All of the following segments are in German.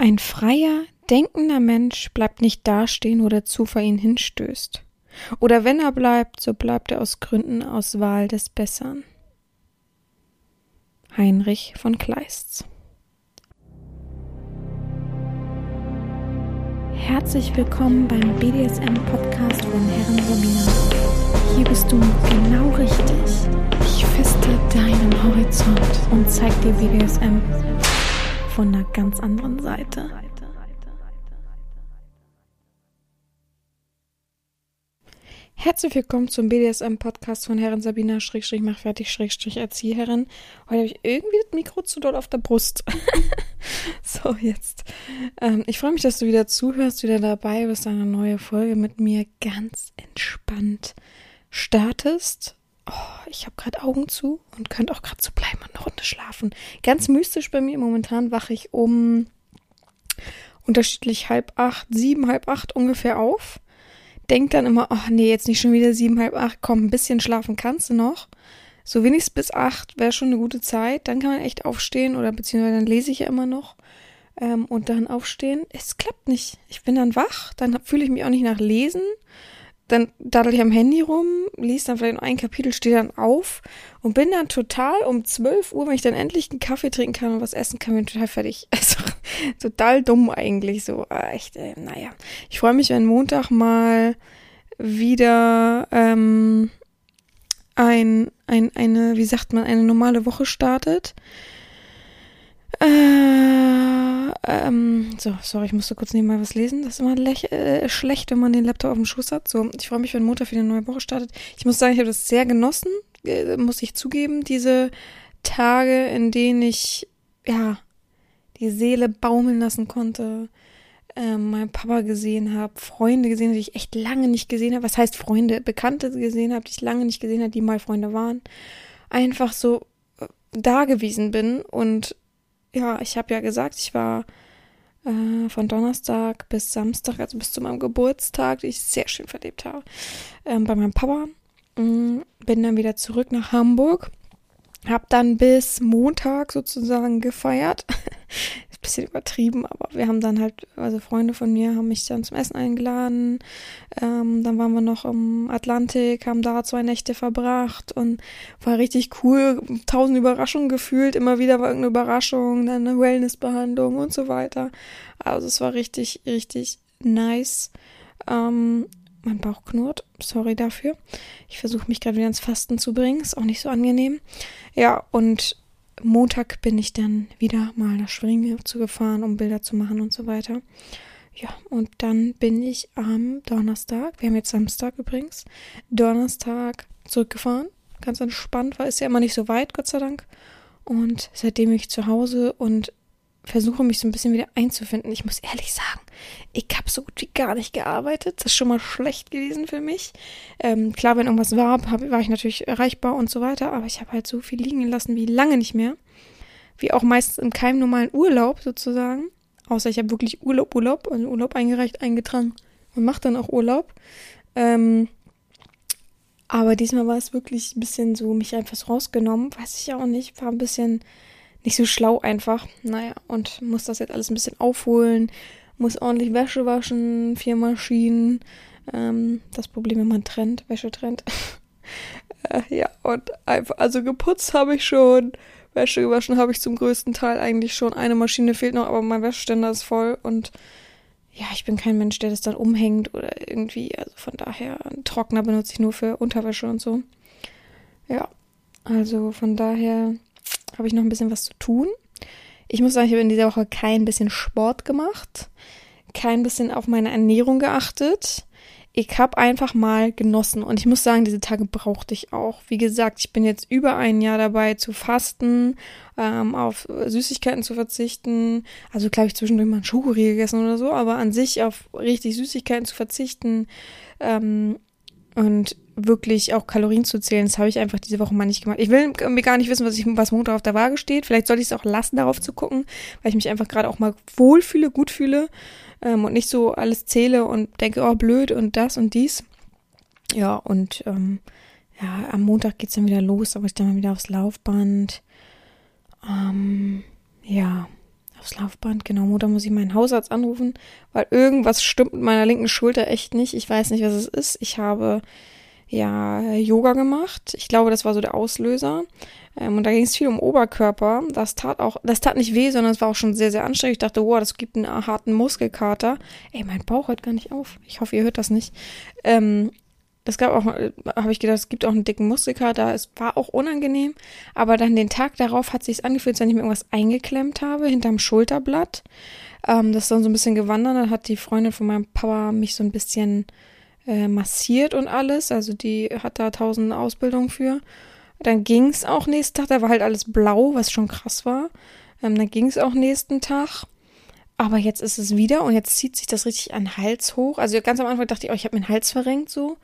Ein freier, denkender Mensch bleibt nicht dastehen, wo der Zufall ihn hinstößt. Oder wenn er bleibt, so bleibt er aus Gründen aus Wahl des Bessern. Heinrich von Kleist Herzlich willkommen beim BDSM-Podcast von Herren Romina. Hier bist du genau richtig. Ich feste deinen Horizont und zeig dir BDSM von einer ganz anderen Seite. Herzlich willkommen zum BDSM-Podcast von Herren Sabina Schrägstrich mach fertig Schrägstrich Erzieherin. Heute habe ich irgendwie das Mikro zu doll auf der Brust. so, jetzt. Ähm, ich freue mich, dass du wieder zuhörst, wieder dabei bist, eine neue Folge mit mir ganz entspannt startest oh, ich habe gerade Augen zu und könnte auch gerade so bleiben und eine Runde schlafen. Ganz mystisch bei mir. Momentan wache ich um unterschiedlich halb acht, sieben, halb acht ungefähr auf. Denk dann immer, ach oh, nee, jetzt nicht schon wieder sieben, halb acht, komm, ein bisschen schlafen kannst du noch. So wenigstens bis acht wäre schon eine gute Zeit. Dann kann man echt aufstehen oder beziehungsweise dann lese ich ja immer noch. Ähm, und dann aufstehen. Es klappt nicht. Ich bin dann wach, dann fühle ich mich auch nicht nach Lesen dann daddel ich am Handy rum, lies dann vielleicht noch ein Kapitel, stehe dann auf und bin dann total um 12 Uhr, wenn ich dann endlich einen Kaffee trinken kann und was essen kann, bin ich total fertig. Also total dumm eigentlich so. Aber echt, äh, naja. Ich freue mich, wenn Montag mal wieder ähm, ein, ein, eine, wie sagt man, eine normale Woche startet. Äh, ähm, so, sorry, ich musste kurz nebenbei was lesen. Das ist immer äh, schlecht, wenn man den Laptop auf dem Schoß hat. So, ich freue mich, wenn Montag für eine neue Woche startet. Ich muss sagen, ich habe das sehr genossen, äh, muss ich zugeben, diese Tage, in denen ich, ja, die Seele baumeln lassen konnte, äh, meinen Papa gesehen habe, Freunde gesehen, die ich echt lange nicht gesehen habe. Was heißt Freunde? Bekannte gesehen habe, die ich lange nicht gesehen habe, die mal Freunde waren. Einfach so äh, da gewesen bin und ja, ich habe ja gesagt, ich war äh, von Donnerstag bis Samstag, also bis zu meinem Geburtstag, den ich sehr schön verlebt habe, ähm, bei meinem Papa. Mhm, bin dann wieder zurück nach Hamburg. Hab dann bis Montag sozusagen gefeiert. Bisschen übertrieben, aber wir haben dann halt, also Freunde von mir haben mich dann zum Essen eingeladen. Ähm, dann waren wir noch im Atlantik, haben da zwei Nächte verbracht und war richtig cool. Tausend Überraschungen gefühlt, immer wieder war irgendeine Überraschung, dann eine Wellnessbehandlung und so weiter. Also es war richtig, richtig nice. Ähm, mein Bauch knurrt, sorry dafür. Ich versuche mich gerade wieder ins Fasten zu bringen, ist auch nicht so angenehm. Ja, und Montag bin ich dann wieder mal nach Schwingen zugefahren, um Bilder zu machen und so weiter. Ja, und dann bin ich am Donnerstag, wir haben jetzt Samstag übrigens, Donnerstag zurückgefahren. Ganz entspannt, weil es ja immer nicht so weit, Gott sei Dank. Und seitdem ich zu Hause und versuche mich so ein bisschen wieder einzufinden. Ich muss ehrlich sagen, ich habe so gut wie gar nicht gearbeitet. Das ist schon mal schlecht gewesen für mich. Ähm, klar, wenn irgendwas war, hab, war ich natürlich erreichbar und so weiter, aber ich habe halt so viel liegen lassen wie lange nicht mehr. Wie auch meistens in keinem normalen Urlaub sozusagen. Außer ich habe wirklich Urlaub, Urlaub, also Urlaub eingereicht, eingetragen und mache dann auch Urlaub. Ähm, aber diesmal war es wirklich ein bisschen so, mich einfach rausgenommen. Weiß ich auch nicht. War ein bisschen nicht so schlau einfach. Naja, und muss das jetzt alles ein bisschen aufholen, muss ordentlich Wäsche waschen, vier Maschinen. Ähm, das Problem, wenn man trennt, Wäsche trennt. äh, ja, und einfach, also geputzt habe ich schon, Wäsche gewaschen habe ich zum größten Teil eigentlich schon. Eine Maschine fehlt noch, aber mein Wäscheständer ist voll und ja, ich bin kein Mensch, der das dann umhängt oder irgendwie, also von daher, einen Trockner benutze ich nur für Unterwäsche und so. Ja, also von daher habe ich noch ein bisschen was zu tun. Ich muss sagen, ich habe in dieser Woche kein bisschen Sport gemacht, kein bisschen auf meine Ernährung geachtet. Ich habe einfach mal genossen und ich muss sagen, diese Tage brauchte ich auch. Wie gesagt, ich bin jetzt über ein Jahr dabei zu fasten, ähm, auf Süßigkeiten zu verzichten. Also glaube ich zwischendurch mal einen Schokoriegel gegessen oder so, aber an sich auf richtig Süßigkeiten zu verzichten. Ähm, und wirklich auch Kalorien zu zählen, das habe ich einfach diese Woche mal nicht gemacht. Ich will mir gar nicht wissen, was, ich, was Montag auf der Waage steht. Vielleicht sollte ich es auch lassen, darauf zu gucken, weil ich mich einfach gerade auch mal wohlfühle, gut fühle ähm, und nicht so alles zähle und denke, oh, blöd und das und dies. Ja, und ähm, ja, am Montag geht es dann wieder los, aber ich dann mal wieder aufs Laufband. Ähm, ja, Aufs Laufband, genau. Mutter muss ich meinen Hausarzt anrufen, weil irgendwas stimmt mit meiner linken Schulter echt nicht. Ich weiß nicht, was es ist. Ich habe ja Yoga gemacht. Ich glaube, das war so der Auslöser. Ähm, und da ging es viel um Oberkörper. Das tat auch, das tat nicht weh, sondern es war auch schon sehr, sehr anstrengend. Ich dachte, wow, das gibt einen harten Muskelkater. Ey, mein Bauch hört gar nicht auf. Ich hoffe, ihr hört das nicht. Ähm, es gab auch, äh, habe ich gedacht, es gibt auch einen dicken Muskelkater. Es war auch unangenehm. Aber dann den Tag darauf hat sich angefühlt, als wenn ich mir irgendwas eingeklemmt habe hinterm Schulterblatt. Ähm, das ist dann so ein bisschen gewandert. Dann hat die Freundin von meinem Papa mich so ein bisschen äh, massiert und alles. Also die hat da tausend Ausbildungen für. Dann ging es auch nächsten Tag. Da war halt alles blau, was schon krass war. Ähm, dann ging es auch nächsten Tag. Aber jetzt ist es wieder und jetzt zieht sich das richtig an den Hals hoch. Also ganz am Anfang dachte ich, oh, ich habe meinen Hals verrenkt so.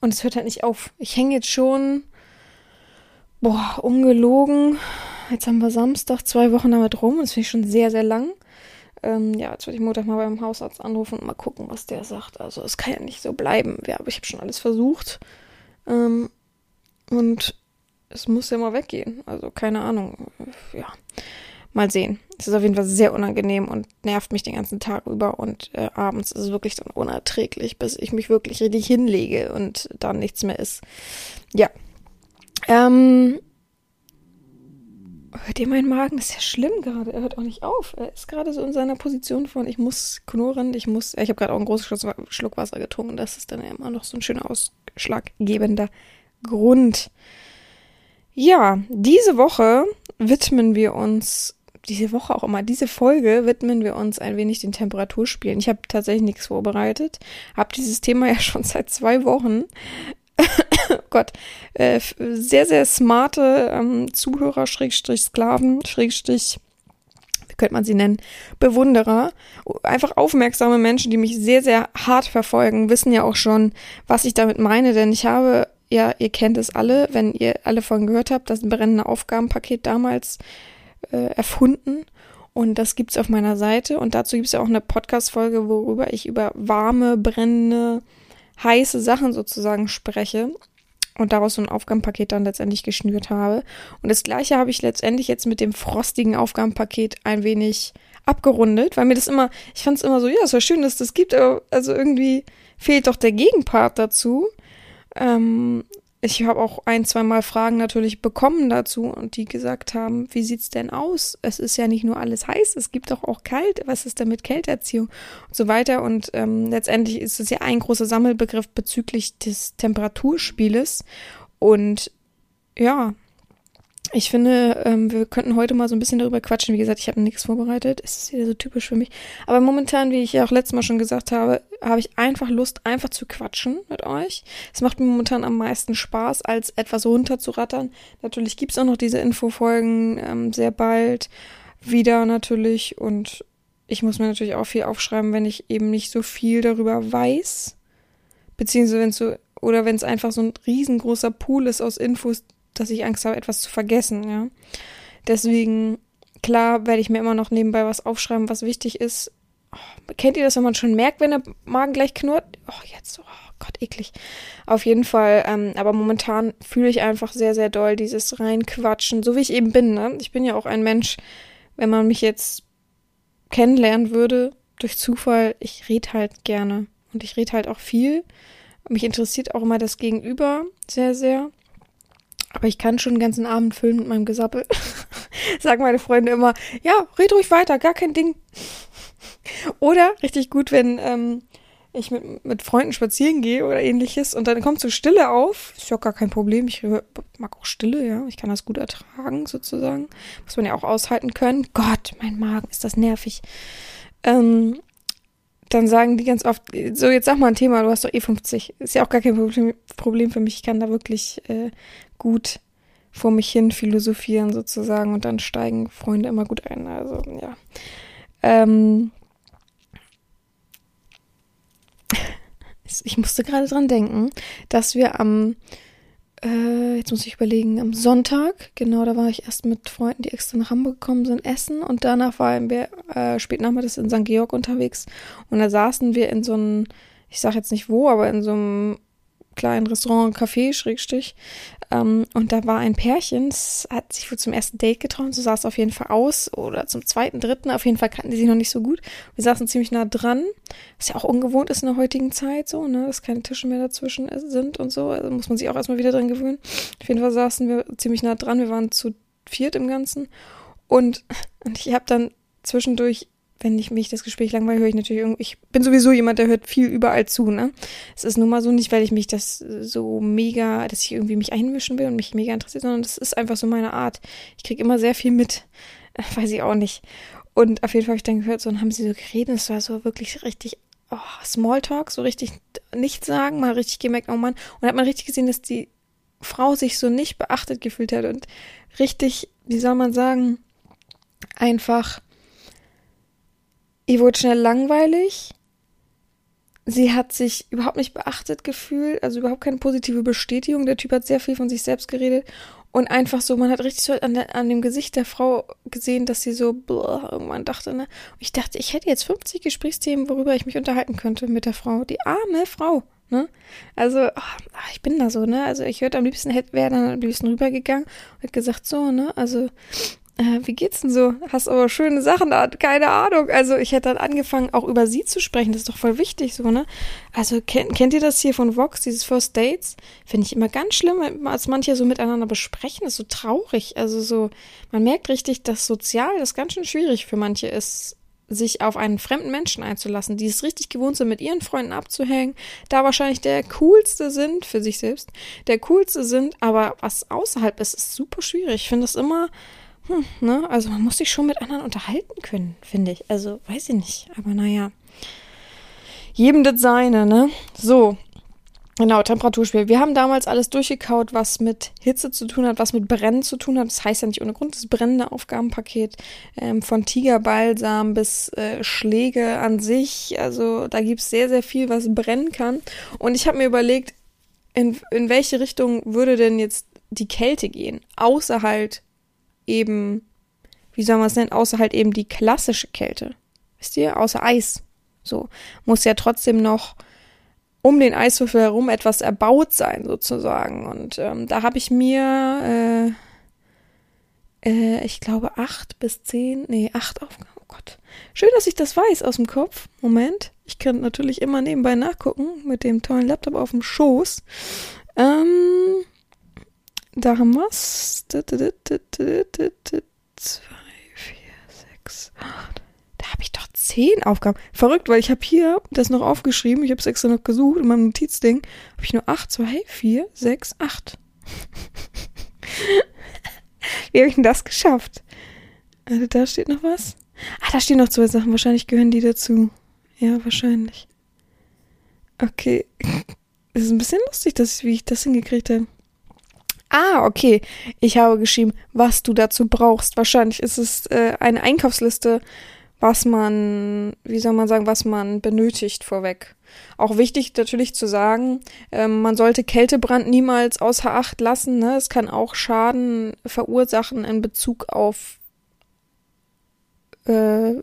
Und es hört halt nicht auf. Ich hänge jetzt schon, boah, ungelogen. Jetzt haben wir Samstag, zwei Wochen damit rum. Das finde ich schon sehr, sehr lang. Ähm, ja, jetzt werde ich Montag mal beim Hausarzt anrufen und mal gucken, was der sagt. Also es kann ja nicht so bleiben. Ja, aber ich habe schon alles versucht. Ähm, und es muss ja mal weggehen. Also keine Ahnung. Ja, mal sehen. Es ist auf jeden Fall sehr unangenehm und nervt mich den ganzen Tag über und äh, abends ist es wirklich dann unerträglich, bis ich mich wirklich richtig hinlege und dann nichts mehr ist. Ja. Ähm, hört ihr meinen Magen? Das ist ja schlimm gerade. Er hört auch nicht auf. Er ist gerade so in seiner Position von, ich muss knurren, ich muss. Ich habe gerade auch einen großen Schluck Wasser getrunken. Das ist dann immer noch so ein schöner ausschlaggebender Grund. Ja, diese Woche widmen wir uns diese Woche auch immer, diese Folge widmen wir uns ein wenig den Temperaturspielen. Ich habe tatsächlich nichts vorbereitet, habe dieses Thema ja schon seit zwei Wochen. Gott, äh, sehr, sehr smarte ähm, Zuhörer, Schrägstrich Sklaven, Schrägstrich, wie könnte man sie nennen, Bewunderer, einfach aufmerksame Menschen, die mich sehr, sehr hart verfolgen, wissen ja auch schon, was ich damit meine, denn ich habe ja, ihr kennt es alle, wenn ihr alle von gehört habt, das brennende Aufgabenpaket damals äh, erfunden. Und das gibt's auf meiner Seite. Und dazu gibt's ja auch eine Podcast-Folge, worüber ich über warme, brennende, heiße Sachen sozusagen spreche. Und daraus so ein Aufgabenpaket dann letztendlich geschnürt habe. Und das gleiche habe ich letztendlich jetzt mit dem frostigen Aufgabenpaket ein wenig abgerundet, weil mir das immer, ich fand es immer so, ja, es war schön, dass das gibt, aber also irgendwie fehlt doch der Gegenpart dazu. Ähm, ich habe auch ein, zwei Mal Fragen natürlich bekommen dazu und die gesagt haben, wie sieht's denn aus? Es ist ja nicht nur alles heiß, es gibt doch auch kalt. Was ist denn mit Kälteerziehung und so weiter? Und ähm, letztendlich ist es ja ein großer Sammelbegriff bezüglich des Temperaturspieles. Und ja, ich finde, ähm, wir könnten heute mal so ein bisschen darüber quatschen. Wie gesagt, ich habe nichts vorbereitet. Es ist wieder so typisch für mich. Aber momentan, wie ich ja auch letztes Mal schon gesagt habe, habe ich einfach Lust, einfach zu quatschen mit euch. Es macht mir momentan am meisten Spaß, als etwas runterzurattern. Natürlich gibt's auch noch diese Infofolgen ähm, sehr bald wieder natürlich. Und ich muss mir natürlich auch viel aufschreiben, wenn ich eben nicht so viel darüber weiß. Beziehungsweise wenn es so, oder wenn es einfach so ein riesengroßer Pool ist aus Infos, dass ich Angst habe, etwas zu vergessen, ja. Deswegen, klar, werde ich mir immer noch nebenbei was aufschreiben, was wichtig ist. Oh, kennt ihr das, wenn man schon merkt, wenn der Magen gleich knurrt? Oh, jetzt, oh Gott, eklig. Auf jeden Fall, ähm, aber momentan fühle ich einfach sehr, sehr doll dieses Reinquatschen, so wie ich eben bin, ne? Ich bin ja auch ein Mensch, wenn man mich jetzt kennenlernen würde, durch Zufall, ich rede halt gerne. Und ich rede halt auch viel. Mich interessiert auch immer das Gegenüber sehr, sehr. Aber ich kann schon den ganzen Abend füllen mit meinem Gesappel. Sagen meine Freunde immer, ja, red ruhig weiter, gar kein Ding. Oder richtig gut, wenn ähm, ich mit, mit Freunden spazieren gehe oder ähnliches und dann kommt so Stille auf. Ist ja gar kein Problem. Ich mag auch Stille, ja. Ich kann das gut ertragen, sozusagen. Muss man ja auch aushalten können. Gott, mein Magen, ist das nervig. Ähm, dann sagen die ganz oft, so jetzt sag mal ein Thema, du hast doch eh 50. Ist ja auch gar kein Problem für mich. Ich kann da wirklich äh, gut vor mich hin philosophieren sozusagen und dann steigen Freunde immer gut ein. Also ja. Ähm, ich musste gerade dran denken, dass wir am, äh, jetzt muss ich überlegen, am Sonntag, genau, da war ich erst mit Freunden, die extra nach Hamburg gekommen sind, essen und danach waren wir äh, spät nachmittags in St. Georg unterwegs und da saßen wir in so einem, ich sag jetzt nicht wo, aber in so einem kleinen Restaurant, Café, Schrägstich. Ähm, und da war ein Pärchen, das hat sich wohl zum ersten Date getroffen, so sah es auf jeden Fall aus. Oder zum zweiten, dritten, auf jeden Fall kannten die sich noch nicht so gut. Wir saßen ziemlich nah dran, was ja auch ungewohnt ist in der heutigen Zeit, so, ne, dass keine Tische mehr dazwischen sind und so. Also muss man sich auch erstmal wieder dran gewöhnen. Auf jeden Fall saßen wir ziemlich nah dran, wir waren zu viert im Ganzen. Und, und ich habe dann zwischendurch wenn ich mich das Gespräch langweile, höre ich natürlich irgendwie, ich bin sowieso jemand, der hört viel überall zu, ne? Es ist nun mal so nicht, weil ich mich das so mega, dass ich irgendwie mich einmischen will und mich mega interessiert, sondern das ist einfach so meine Art. Ich kriege immer sehr viel mit, weiß ich auch nicht. Und auf jeden Fall habe ich dann gehört, so, und haben sie so geredet, es war so wirklich richtig, oh, Smalltalk, so richtig nichts sagen, mal richtig gemerkt, oh Mann. Und hat man richtig gesehen, dass die Frau sich so nicht beachtet gefühlt hat und richtig, wie soll man sagen, einfach Ihr wurde schnell langweilig. Sie hat sich überhaupt nicht beachtet gefühlt, also überhaupt keine positive Bestätigung. Der Typ hat sehr viel von sich selbst geredet und einfach so, man hat richtig so an, der, an dem Gesicht der Frau gesehen, dass sie so blah, irgendwann dachte, ne? Und ich dachte, ich hätte jetzt 50 Gesprächsthemen, worüber ich mich unterhalten könnte mit der Frau. Die arme Frau, ne? Also, oh, ich bin da so, ne? Also ich würde am liebsten, wäre dann am liebsten rübergegangen und hätte gesagt, so, ne? Also, äh, wie geht's denn so? Hast aber schöne Sachen da, keine Ahnung. Also ich hätte dann angefangen, auch über sie zu sprechen. Das ist doch voll wichtig, so, ne? Also kennt, kennt ihr das hier von Vox, dieses First Dates? Finde ich immer ganz schlimm, als manche so miteinander besprechen. Das ist so traurig. Also so, man merkt richtig, dass sozial das ganz schön schwierig für manche ist, sich auf einen fremden Menschen einzulassen, die es richtig gewohnt sind, mit ihren Freunden abzuhängen, da wahrscheinlich der coolste sind für sich selbst, der coolste sind, aber was außerhalb ist, ist super schwierig. Ich finde das immer hm, ne? Also man muss sich schon mit anderen unterhalten können, finde ich. Also weiß ich nicht. Aber naja. Jedem das seine, ne? So. Genau, Temperaturspiel. Wir haben damals alles durchgekaut, was mit Hitze zu tun hat, was mit Brennen zu tun hat. Das heißt ja nicht ohne Grund, das brennende Aufgabenpaket ähm, von Tigerbalsam bis äh, Schläge an sich. Also da gibt es sehr, sehr viel, was brennen kann. Und ich habe mir überlegt, in, in welche Richtung würde denn jetzt die Kälte gehen? Außer halt eben, wie soll man es nennen, außer halt eben die klassische Kälte. Wisst ihr? Außer Eis. So. Muss ja trotzdem noch um den Eiswürfel herum etwas erbaut sein, sozusagen. Und ähm, da habe ich mir, äh, äh, ich glaube, acht bis zehn, nee, acht Aufgaben. Oh Gott. Schön, dass ich das weiß aus dem Kopf. Moment. Ich kann natürlich immer nebenbei nachgucken mit dem tollen Laptop auf dem Schoß. Ähm, da haben wir es. Zwei, vier, sechs, acht. Da habe ich doch zehn Aufgaben. Verrückt, weil ich habe hier das noch aufgeschrieben. Ich habe es extra noch gesucht in meinem Notizding. Habe ich nur acht, zwei, vier, sechs, acht. Wie habe ich denn das geschafft? Also da steht noch was. Ah, da stehen noch zwei Sachen. Wahrscheinlich gehören die dazu. Ja, wahrscheinlich. Okay. Es ist ein bisschen lustig, dass, wie ich das hingekriegt habe. Ah, okay. Ich habe geschrieben, was du dazu brauchst. Wahrscheinlich ist es äh, eine Einkaufsliste, was man, wie soll man sagen, was man benötigt vorweg. Auch wichtig natürlich zu sagen, äh, man sollte Kältebrand niemals außer Acht lassen. Ne? Es kann auch Schaden verursachen in Bezug auf äh,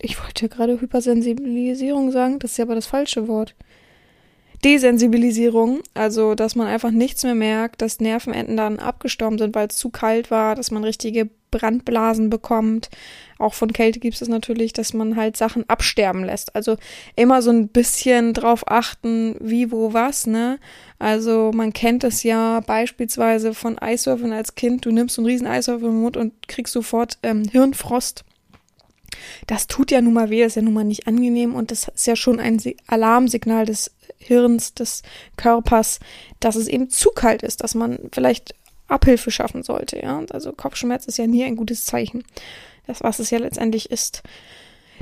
ich wollte gerade Hypersensibilisierung sagen, das ist ja aber das falsche Wort. Desensibilisierung, also dass man einfach nichts mehr merkt, dass Nervenenden dann abgestorben sind, weil es zu kalt war, dass man richtige Brandblasen bekommt. Auch von Kälte gibt es natürlich, dass man halt Sachen absterben lässt. Also immer so ein bisschen drauf achten, wie, wo, was, ne? Also man kennt es ja beispielsweise von Eiswürfeln als Kind. Du nimmst so einen riesen Eiswürfel im Mund und kriegst sofort ähm, Hirnfrost. Das tut ja nun mal weh, das ist ja nun mal nicht angenehm und das ist ja schon ein Alarmsignal des Hirns, des Körpers, dass es eben zu kalt ist, dass man vielleicht Abhilfe schaffen sollte. Ja? Also Kopfschmerz ist ja nie ein gutes Zeichen. Das, was es ja letztendlich ist.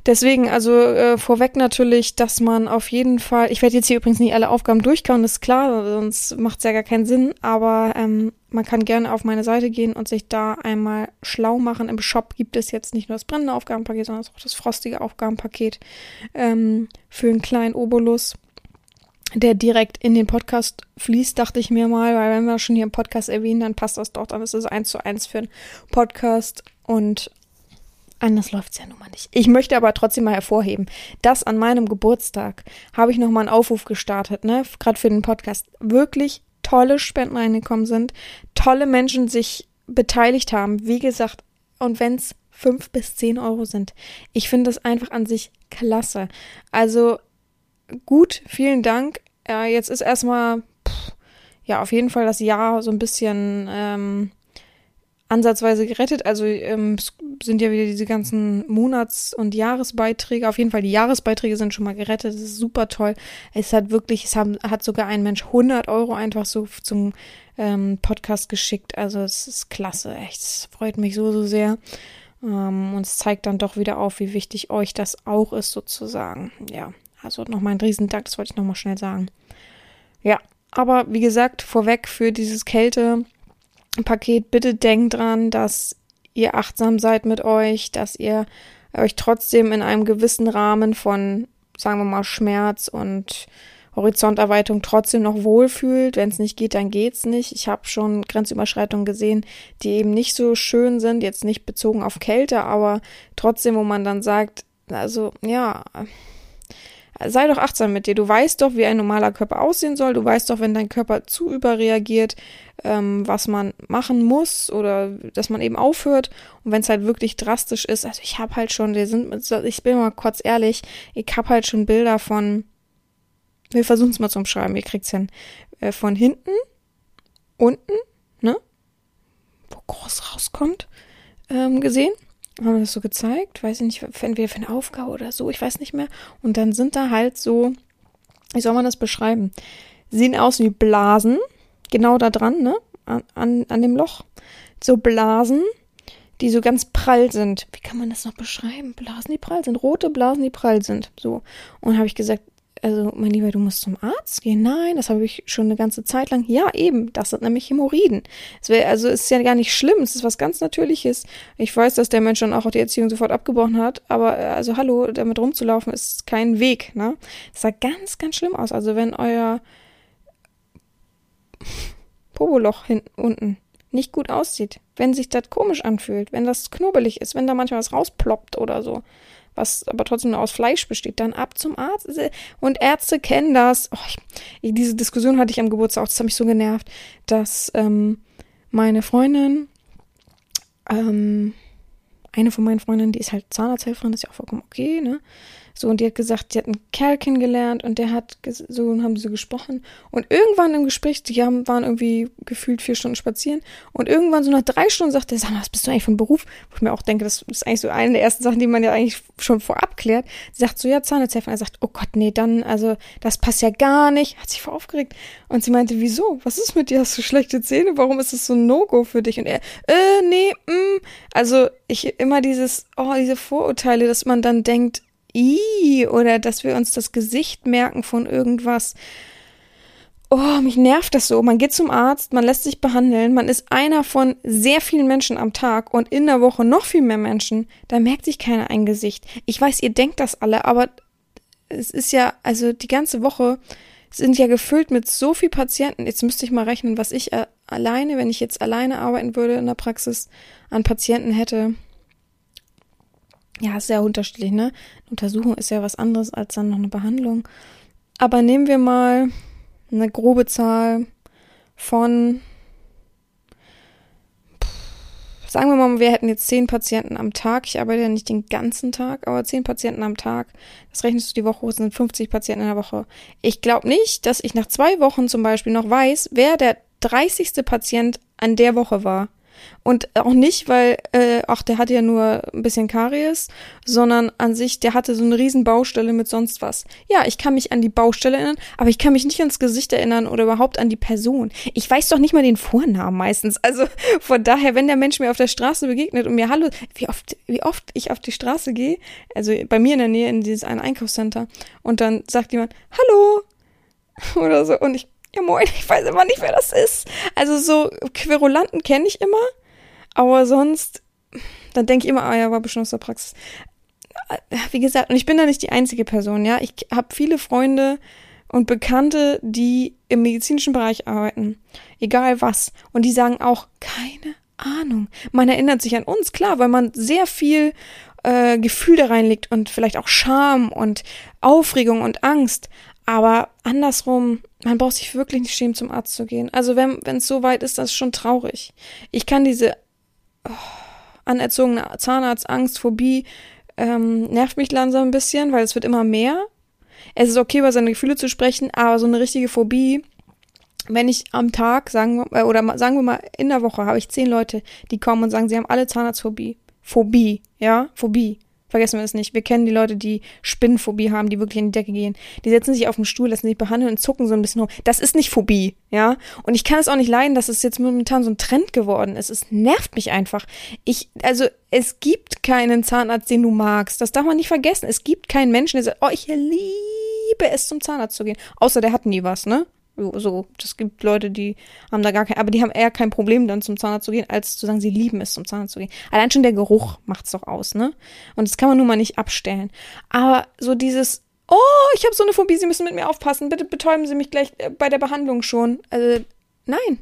Deswegen, also äh, vorweg natürlich, dass man auf jeden Fall, ich werde jetzt hier übrigens nicht alle Aufgaben durchkauen, ist klar, sonst macht es ja gar keinen Sinn, aber ähm, man kann gerne auf meine Seite gehen und sich da einmal schlau machen. Im Shop gibt es jetzt nicht nur das brennende Aufgabenpaket, sondern auch das frostige Aufgabenpaket ähm, für einen kleinen Obolus der direkt in den Podcast fließt, dachte ich mir mal, weil wenn wir schon hier im Podcast erwähnen, dann passt das doch, dann ist es eins zu eins für einen Podcast und Anders läuft es ja nun mal nicht. Ich möchte aber trotzdem mal hervorheben, dass an meinem Geburtstag habe ich nochmal einen Aufruf gestartet, ne, gerade für den Podcast. Wirklich tolle Spenden reingekommen sind, tolle Menschen sich beteiligt haben. Wie gesagt, und wenn es fünf bis zehn Euro sind. Ich finde das einfach an sich klasse. Also gut, vielen Dank. Äh, jetzt ist erstmal, ja, auf jeden Fall das Jahr so ein bisschen ähm, ansatzweise gerettet. Also ähm, es sind ja wieder diese ganzen Monats- und Jahresbeiträge. Auf jeden Fall die Jahresbeiträge sind schon mal gerettet. Das ist super toll. Es hat wirklich, es haben, hat sogar ein Mensch 100 Euro einfach so zum ähm, Podcast geschickt. Also es ist klasse. Echt, es freut mich so, so sehr. Ähm, und es zeigt dann doch wieder auf, wie wichtig euch das auch ist, sozusagen. Ja, also nochmal ein Riesendank, das wollte ich nochmal schnell sagen. Ja, aber wie gesagt, vorweg für dieses Kälte-Paket, bitte denkt dran, dass ihr achtsam seid mit euch, dass ihr euch trotzdem in einem gewissen Rahmen von, sagen wir mal, Schmerz und Horizonterweiterung trotzdem noch wohlfühlt. Wenn es nicht geht, dann geht's nicht. Ich habe schon Grenzüberschreitungen gesehen, die eben nicht so schön sind, jetzt nicht bezogen auf Kälte, aber trotzdem, wo man dann sagt, also ja, sei doch achtsam mit dir. Du weißt doch, wie ein normaler Körper aussehen soll. Du weißt doch, wenn dein Körper zu überreagiert, ähm, was man machen muss oder dass man eben aufhört. Und wenn es halt wirklich drastisch ist, also ich habe halt schon, wir sind, ich bin mal kurz ehrlich, ich habe halt schon Bilder von wir versuchen es mal zu umschreiben. Ihr kriegt es hin. Äh, von hinten, unten, ne? Wo groß rauskommt, ähm, gesehen. Haben wir das so gezeigt. Weiß ich nicht, entweder für eine Aufgabe oder so, ich weiß nicht mehr. Und dann sind da halt so, wie soll man das beschreiben? Sehen aus wie Blasen, genau da dran, ne? An, an, an dem Loch. So Blasen, die so ganz prall sind. Wie kann man das noch beschreiben? Blasen, die prall sind. Rote Blasen, die prall sind. So. Und habe ich gesagt, also mein Lieber, du musst zum Arzt gehen. Nein, das habe ich schon eine ganze Zeit lang. Ja, eben, das sind nämlich Hämorrhoiden. Es wär, also ist ja gar nicht schlimm, es ist was ganz Natürliches. Ich weiß, dass der Mensch dann auch die Erziehung sofort abgebrochen hat, aber äh, also hallo, damit rumzulaufen ist kein Weg, ne? Das sah ganz, ganz schlimm aus. Also wenn euer Poboloch hinten unten nicht gut aussieht, wenn sich das komisch anfühlt, wenn das knubbelig ist, wenn da manchmal was rausploppt oder so, was aber trotzdem nur aus Fleisch besteht, dann ab zum Arzt. Und Ärzte kennen das. Oh, ich, diese Diskussion hatte ich am Geburtstag auch, das hat mich so genervt, dass ähm, meine Freundin, ähm, eine von meinen Freundinnen, die ist halt Zahnarzthelferin, das ist ja auch vollkommen okay, ne? So, und die hat gesagt, die hat einen Kerl kennengelernt und der hat so und haben sie gesprochen. Und irgendwann im Gespräch, die haben, waren irgendwie gefühlt vier Stunden spazieren. Und irgendwann so nach drei Stunden sagt er, sag mal, was bist du eigentlich von Beruf? Wo ich mir auch denke, das ist eigentlich so eine der ersten Sachen, die man ja eigentlich schon vorab klärt. Sie sagt so, ja, Zahnarzthelferin. Er sagt, oh Gott, nee, dann, also, das passt ja gar nicht. Hat sich voll aufgeregt. Und sie meinte, wieso? Was ist mit dir? Hast du schlechte Zähne? Warum ist das so ein No-Go für dich? Und er, äh, nee, mm. Also, ich immer dieses, oh, diese Vorurteile, dass man dann denkt, i oder dass wir uns das Gesicht merken von irgendwas. Oh, mich nervt das so. Man geht zum Arzt, man lässt sich behandeln, man ist einer von sehr vielen Menschen am Tag und in der Woche noch viel mehr Menschen. Da merkt sich keiner ein Gesicht. Ich weiß, ihr denkt das alle, aber es ist ja, also die ganze Woche sind ja gefüllt mit so viel Patienten. Jetzt müsste ich mal rechnen, was ich äh, alleine, wenn ich jetzt alleine arbeiten würde in der Praxis, an Patienten hätte ja, ist sehr unterschiedlich, ne? Eine Untersuchung ist ja was anderes als dann noch eine Behandlung. Aber nehmen wir mal eine grobe Zahl von, sagen wir mal, wir hätten jetzt zehn Patienten am Tag. Ich arbeite ja nicht den ganzen Tag, aber zehn Patienten am Tag. Das rechnest du die Woche hoch, sind 50 Patienten in der Woche. Ich glaube nicht, dass ich nach zwei Wochen zum Beispiel noch weiß, wer der 30. Patient an der Woche war. Und auch nicht, weil, äh, ach, der hatte ja nur ein bisschen Karies, sondern an sich, der hatte so eine riesen Baustelle mit sonst was. Ja, ich kann mich an die Baustelle erinnern, aber ich kann mich nicht ans Gesicht erinnern oder überhaupt an die Person. Ich weiß doch nicht mal den Vornamen meistens. Also von daher, wenn der Mensch mir auf der Straße begegnet und mir Hallo, wie oft, wie oft ich auf die Straße gehe, also bei mir in der Nähe in dieses eine Einkaufscenter, und dann sagt jemand Hallo oder so und ich ja moin, ich weiß immer nicht, wer das ist. Also so Querulanten kenne ich immer, aber sonst, dann denke ich immer, ah ja, war bestimmt aus der Praxis. Wie gesagt, und ich bin da nicht die einzige Person, ja. Ich habe viele Freunde und Bekannte, die im medizinischen Bereich arbeiten, egal was, und die sagen auch keine Ahnung. Man erinnert sich an uns, klar, weil man sehr viel äh, Gefühl da reinlegt und vielleicht auch Scham und Aufregung und Angst. Aber andersrum, man braucht sich wirklich nicht schämen, zum Arzt zu gehen. Also wenn es so weit ist, das ist schon traurig. Ich kann diese oh, anerzogene Zahnarztangst, Phobie, ähm, nervt mich langsam ein bisschen, weil es wird immer mehr. Es ist okay, über seine Gefühle zu sprechen, aber so eine richtige Phobie, wenn ich am Tag, sagen wir, äh, oder sagen wir mal in der Woche, habe ich zehn Leute, die kommen und sagen, sie haben alle Zahnarztphobie. Phobie, ja, Phobie. Vergessen wir es nicht. Wir kennen die Leute, die Spinnenphobie haben, die wirklich in die Decke gehen. Die setzen sich auf den Stuhl, lassen sich behandeln und zucken so ein bisschen hoch. Das ist nicht Phobie, ja. Und ich kann es auch nicht leiden, dass es jetzt momentan so ein Trend geworden ist. Es nervt mich einfach. Ich, also, es gibt keinen Zahnarzt, den du magst. Das darf man nicht vergessen. Es gibt keinen Menschen, der sagt, oh, ich liebe es, zum Zahnarzt zu gehen. Außer der hat nie was, ne? So, das gibt Leute, die haben da gar kein, aber die haben eher kein Problem, dann zum Zahnarzt zu gehen, als zu sagen, sie lieben es, zum Zahnarzt zu gehen. Allein schon der Geruch macht's doch aus, ne? Und das kann man nun mal nicht abstellen. Aber so dieses, oh, ich habe so eine Phobie, Sie müssen mit mir aufpassen, bitte betäuben Sie mich gleich äh, bei der Behandlung schon. Also, Nein.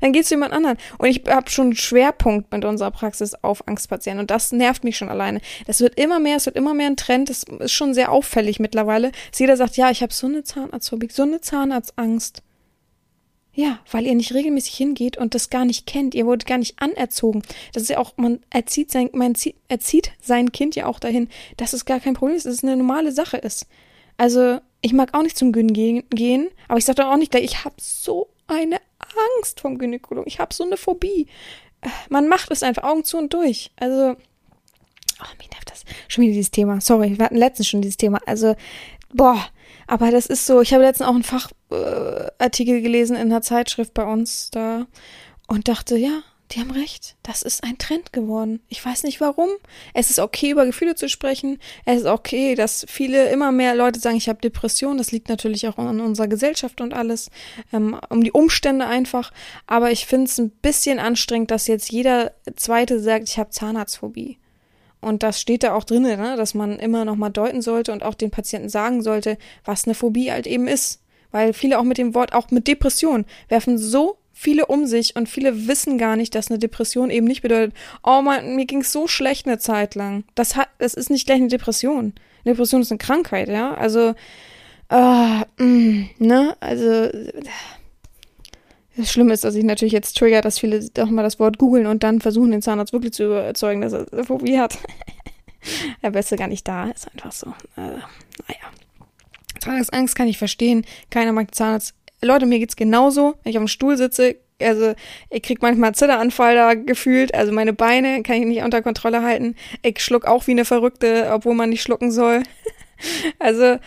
Dann geht's zu jemand anderen. Und ich habe schon einen Schwerpunkt mit unserer Praxis auf Angstpatienten. Und das nervt mich schon alleine. Das wird immer mehr, es wird immer mehr ein Trend. Das ist schon sehr auffällig mittlerweile. Dass jeder sagt, ja, ich habe so eine Zahnarztphobie, so eine Zahnarztangst. Ja, weil ihr nicht regelmäßig hingeht und das gar nicht kennt. Ihr wurdet gar nicht anerzogen. Das ist ja auch, man erzieht sein, man erzieht sein Kind ja auch dahin, dass es gar kein Problem ist, dass es eine normale Sache ist. Also, ich mag auch nicht zum Gyn gehen, aber ich sage dann auch nicht gleich, ich habe so eine Angst vom Gynäkologen. Ich habe so eine Phobie. Man macht es einfach Augen zu und durch. Also, oh, mir nervt das. Schon wieder dieses Thema. Sorry, wir hatten letztens schon dieses Thema. Also, boah, aber das ist so. Ich habe letztens auch einen Fachartikel äh, gelesen in einer Zeitschrift bei uns da und dachte, ja, die haben recht. Das ist ein Trend geworden. Ich weiß nicht warum. Es ist okay, über Gefühle zu sprechen. Es ist okay, dass viele, immer mehr Leute sagen, ich habe Depressionen. Das liegt natürlich auch an unserer Gesellschaft und alles. Ähm, um die Umstände einfach. Aber ich finde es ein bisschen anstrengend, dass jetzt jeder Zweite sagt, ich habe Zahnarztphobie. Und das steht da auch drin, ne, dass man immer noch mal deuten sollte und auch den Patienten sagen sollte, was eine Phobie halt eben ist. Weil viele auch mit dem Wort, auch mit Depression, werfen so viele um sich und viele wissen gar nicht, dass eine Depression eben nicht bedeutet, oh man, mir ging's so schlecht eine Zeit lang. Das hat, das ist nicht gleich eine Depression. Eine Depression ist eine Krankheit, ja. Also, äh, mh, ne, also das Schlimme ist, dass ich natürlich jetzt trigger, dass viele doch mal das Wort googeln und dann versuchen, den Zahnarzt wirklich zu überzeugen, dass er eine Phobie hat. er ist gar nicht da, ist einfach so. Äh, naja. Zahnarztangst kann ich verstehen. Keiner mag Zahnarzt Leute, mir geht's genauso, wenn ich auf dem Stuhl sitze, also ich krieg manchmal Zitteranfall da gefühlt, also meine Beine kann ich nicht unter Kontrolle halten. Ich schluck auch wie eine Verrückte, obwohl man nicht schlucken soll. also äh,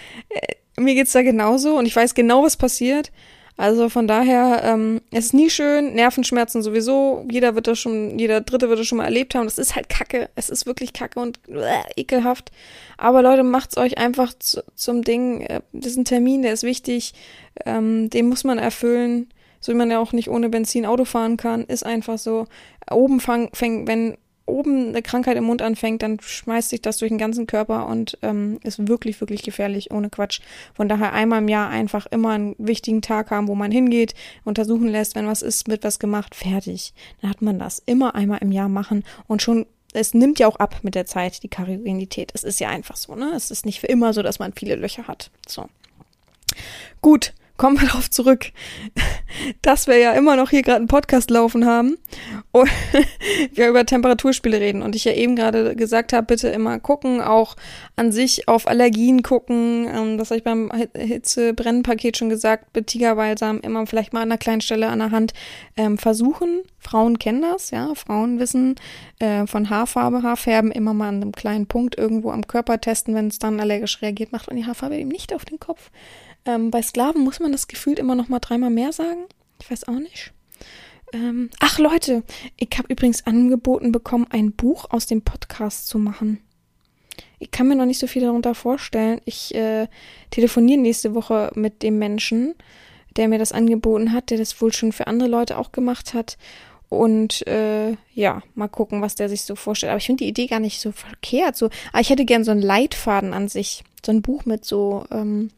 mir geht's da genauso und ich weiß genau, was passiert. Also von daher, ähm, es ist nie schön, Nervenschmerzen sowieso, jeder wird das schon, jeder Dritte wird das schon mal erlebt haben. Das ist halt Kacke, es ist wirklich Kacke und äh, ekelhaft. Aber Leute, macht's euch einfach zu, zum Ding. Äh, das ist ein Termin, der ist wichtig, ähm, den muss man erfüllen. So wie man ja auch nicht ohne Benzin Auto fahren kann, ist einfach so. Oben fang, fäng, wenn oben eine Krankheit im Mund anfängt, dann schmeißt sich das durch den ganzen Körper und ähm, ist wirklich, wirklich gefährlich, ohne Quatsch. Von daher einmal im Jahr einfach immer einen wichtigen Tag haben, wo man hingeht, untersuchen lässt, wenn was ist, wird was gemacht, fertig. Dann hat man das. Immer einmal im Jahr machen und schon es nimmt ja auch ab mit der Zeit, die Kariogenität. Es ist ja einfach so, ne? Es ist nicht für immer so, dass man viele Löcher hat. So. Gut, kommen wir darauf zurück, dass wir ja immer noch hier gerade einen Podcast laufen haben und wir über Temperaturspiele reden. Und ich ja eben gerade gesagt habe, bitte immer gucken, auch an sich auf Allergien gucken. Ähm, das habe ich beim Hitzebrennpaket schon gesagt, mit Tigerbalsam immer vielleicht mal an einer kleinen Stelle an der Hand ähm, versuchen. Frauen kennen das, ja. Frauen wissen äh, von Haarfarbe, Haarfärben immer mal an einem kleinen Punkt irgendwo am Körper testen, wenn es dann allergisch reagiert, macht man die Haarfarbe eben nicht auf den Kopf. Ähm, bei Sklaven muss man das gefühlt immer noch mal dreimal mehr sagen. Ich weiß auch nicht. Ähm, ach Leute, ich habe übrigens angeboten bekommen, ein Buch aus dem Podcast zu machen. Ich kann mir noch nicht so viel darunter vorstellen. Ich äh, telefoniere nächste Woche mit dem Menschen, der mir das angeboten hat, der das wohl schon für andere Leute auch gemacht hat. Und äh, ja, mal gucken, was der sich so vorstellt. Aber ich finde die Idee gar nicht so verkehrt. So, aber ah, ich hätte gern so einen Leitfaden an sich. So ein Buch mit so ähm,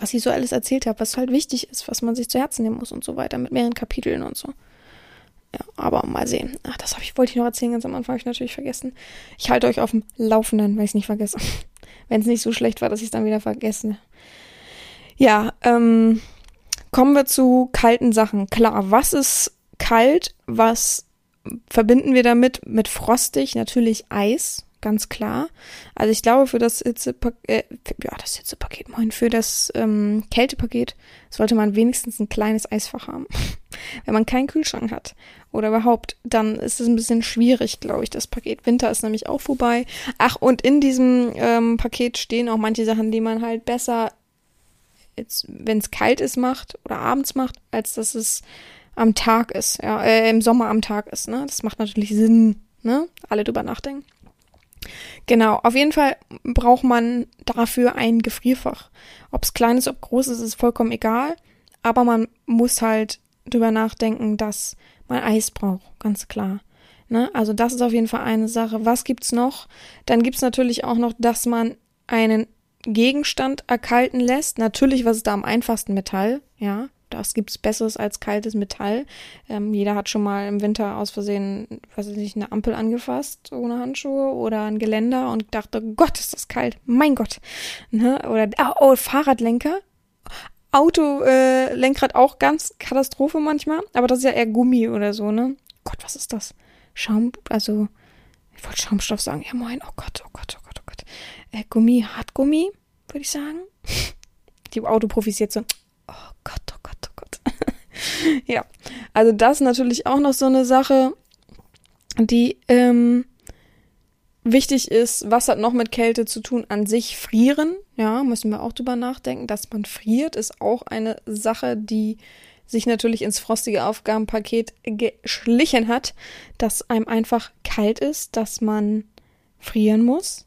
was ich so alles erzählt habe, was halt wichtig ist, was man sich zu Herzen nehmen muss und so weiter, mit mehreren Kapiteln und so. Ja, aber mal sehen. Ach, das ich, wollte ich noch erzählen, ganz am Anfang habe ich natürlich vergessen. Ich halte euch auf dem Laufenden, weil ich es nicht vergesse. Wenn es nicht so schlecht war, dass ich es dann wieder vergesse. Ja, ähm, kommen wir zu kalten Sachen. Klar, was ist kalt? Was verbinden wir damit? Mit frostig natürlich Eis ganz klar. Also ich glaube, für das Hitzepaket, äh, ja, das Hitzepaket, moin, für das ähm, Kältepaket sollte man wenigstens ein kleines Eisfach haben. Wenn man keinen Kühlschrank hat oder überhaupt, dann ist es ein bisschen schwierig, glaube ich, das Paket. Winter ist nämlich auch vorbei. Ach, und in diesem ähm, Paket stehen auch manche Sachen, die man halt besser, wenn es kalt ist, macht oder abends macht, als dass es am Tag ist, ja, äh, im Sommer am Tag ist, ne? Das macht natürlich Sinn, ne? Alle drüber nachdenken. Genau, auf jeden Fall braucht man dafür ein Gefrierfach. Ob es klein ist, ob groß ist, ist vollkommen egal. Aber man muss halt drüber nachdenken, dass man Eis braucht, ganz klar. Ne? Also das ist auf jeden Fall eine Sache. Was gibt's noch? Dann gibt's natürlich auch noch, dass man einen Gegenstand erkalten lässt. Natürlich, was ist da am einfachsten? Metall, ja das gibt's Besseres als kaltes Metall. Ähm, jeder hat schon mal im Winter aus Versehen, weiß ich nicht, eine Ampel angefasst ohne Handschuhe oder ein Geländer und dachte, Gott, ist das kalt, mein Gott. Ne? Oder oh, oh Fahrradlenker. Autolenkrad äh, auch ganz Katastrophe manchmal, aber das ist ja eher Gummi oder so, ne? Gott, was ist das? Schaum, also, ich wollte Schaumstoff sagen. Ja, moin, oh Gott, oh Gott, oh Gott, oh Gott. Äh, Gummi, Hartgummi, würde ich sagen. Die Autoprofis jetzt so, oh Gott, oh Gott, ja, also das ist natürlich auch noch so eine Sache, die ähm, wichtig ist. Was hat noch mit Kälte zu tun? An sich frieren, ja, müssen wir auch drüber nachdenken. Dass man friert, ist auch eine Sache, die sich natürlich ins frostige Aufgabenpaket geschlichen hat, dass einem einfach kalt ist, dass man frieren muss.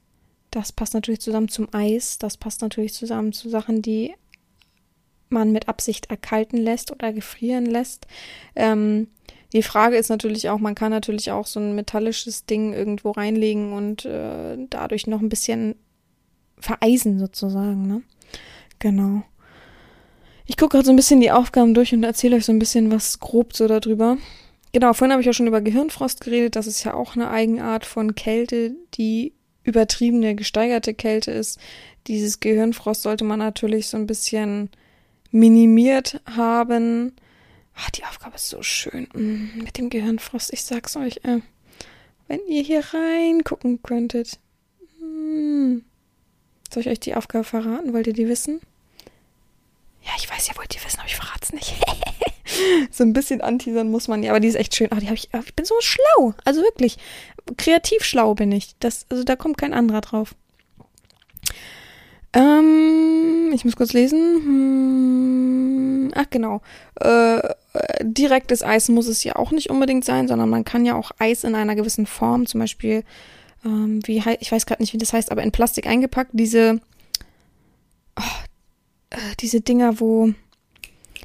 Das passt natürlich zusammen zum Eis, das passt natürlich zusammen zu Sachen, die man mit Absicht erkalten lässt oder gefrieren lässt. Ähm, die Frage ist natürlich auch, man kann natürlich auch so ein metallisches Ding irgendwo reinlegen und äh, dadurch noch ein bisschen vereisen sozusagen, ne? Genau. Ich gucke gerade so ein bisschen die Aufgaben durch und erzähle euch so ein bisschen was grob so darüber. Genau, vorhin habe ich ja schon über Gehirnfrost geredet. Das ist ja auch eine Eigenart von Kälte, die übertriebene, gesteigerte Kälte ist. Dieses Gehirnfrost sollte man natürlich so ein bisschen minimiert haben. Ach, die Aufgabe ist so schön. Mm, mit dem Gehirnfrost, ich sag's euch, äh, wenn ihr hier reingucken könntet. Mm. Soll ich euch die Aufgabe verraten? Wollt ihr die wissen? Ja, ich weiß, ihr wollt die wissen, aber ich verrat's nicht. so ein bisschen anteasern muss man ja, aber die ist echt schön. Ach, die hab ich, ich bin so schlau. Also wirklich, kreativ schlau bin ich. Das, also da kommt kein anderer drauf. Ähm, ich muss kurz lesen. Hm, ach genau. Äh, direktes Eis muss es ja auch nicht unbedingt sein, sondern man kann ja auch Eis in einer gewissen Form, zum Beispiel, ähm, wie ich weiß gerade nicht, wie das heißt, aber in Plastik eingepackt, diese, oh, äh, diese Dinger, wo